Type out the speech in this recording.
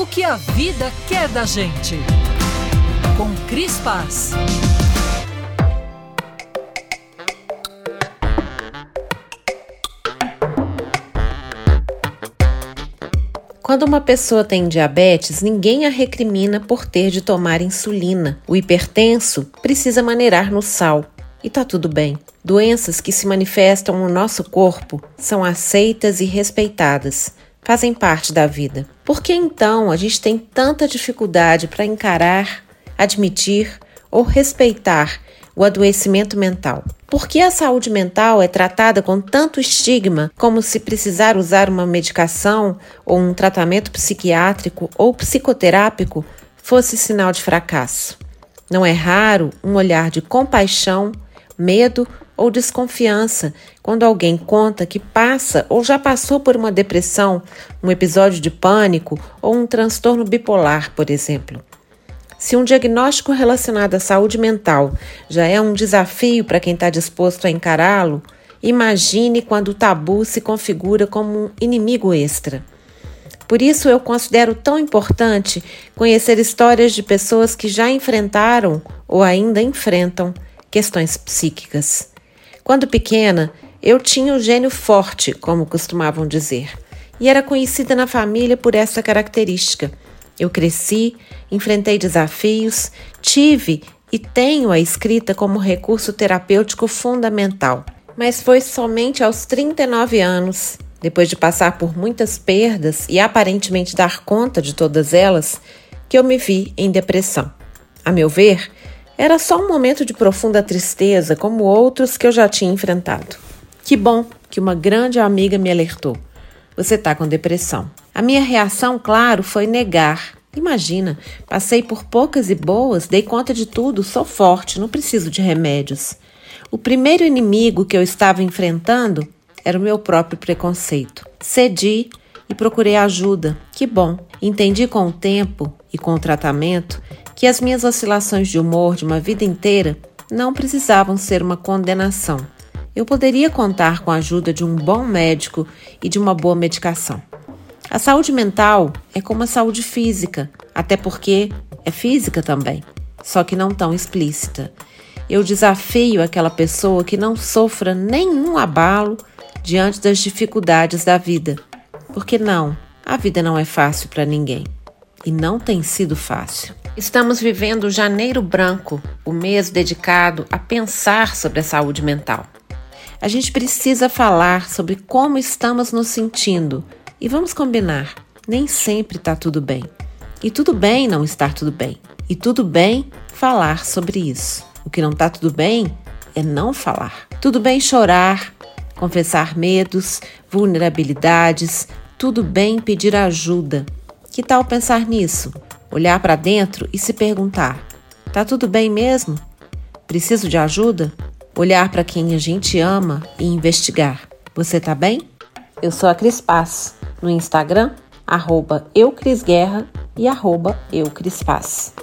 O que a vida quer da gente. Com Cris Paz. Quando uma pessoa tem diabetes, ninguém a recrimina por ter de tomar insulina. O hipertenso precisa maneirar no sal. E tá tudo bem. Doenças que se manifestam no nosso corpo são aceitas e respeitadas, fazem parte da vida. Por que então a gente tem tanta dificuldade para encarar, admitir ou respeitar o adoecimento mental? Por que a saúde mental é tratada com tanto estigma, como se precisar usar uma medicação ou um tratamento psiquiátrico ou psicoterápico fosse sinal de fracasso? Não é raro um olhar de compaixão, medo ou desconfiança quando alguém conta que passa ou já passou por uma depressão, um episódio de pânico ou um transtorno bipolar, por exemplo. Se um diagnóstico relacionado à saúde mental já é um desafio para quem está disposto a encará-lo, imagine quando o tabu se configura como um inimigo extra. Por isso, eu considero tão importante conhecer histórias de pessoas que já enfrentaram ou ainda enfrentam questões psíquicas. Quando pequena, eu tinha o gênio forte, como costumavam dizer, e era conhecida na família por essa característica. Eu cresci, enfrentei desafios, tive e tenho a escrita como recurso terapêutico fundamental. Mas foi somente aos 39 anos, depois de passar por muitas perdas e aparentemente dar conta de todas elas, que eu me vi em depressão. A meu ver, era só um momento de profunda tristeza, como outros que eu já tinha enfrentado. Que bom que uma grande amiga me alertou. Você está com depressão. A minha reação, claro, foi negar. Imagina, passei por poucas e boas, dei conta de tudo, sou forte, não preciso de remédios. O primeiro inimigo que eu estava enfrentando era o meu próprio preconceito. Cedi e procurei ajuda. Que bom! Entendi com o tempo e com o tratamento que as minhas oscilações de humor de uma vida inteira não precisavam ser uma condenação. Eu poderia contar com a ajuda de um bom médico e de uma boa medicação. A saúde mental é como a saúde física, até porque é física também, só que não tão explícita. Eu desafio aquela pessoa que não sofra nenhum abalo diante das dificuldades da vida. Porque não, a vida não é fácil para ninguém. E não tem sido fácil. Estamos vivendo Janeiro Branco, o mês dedicado a pensar sobre a saúde mental. A gente precisa falar sobre como estamos nos sentindo e vamos combinar, nem sempre está tudo bem. E tudo bem não estar tudo bem. E tudo bem falar sobre isso. O que não está tudo bem é não falar. Tudo bem chorar, confessar medos, vulnerabilidades. Tudo bem pedir ajuda. Que tal pensar nisso? Olhar para dentro e se perguntar: tá tudo bem mesmo? Preciso de ajuda? Olhar para quem a gente ama e investigar: você tá bem? Eu sou a Cris Paz no Instagram, arroba eucrisguerra e arroba eucrispaz.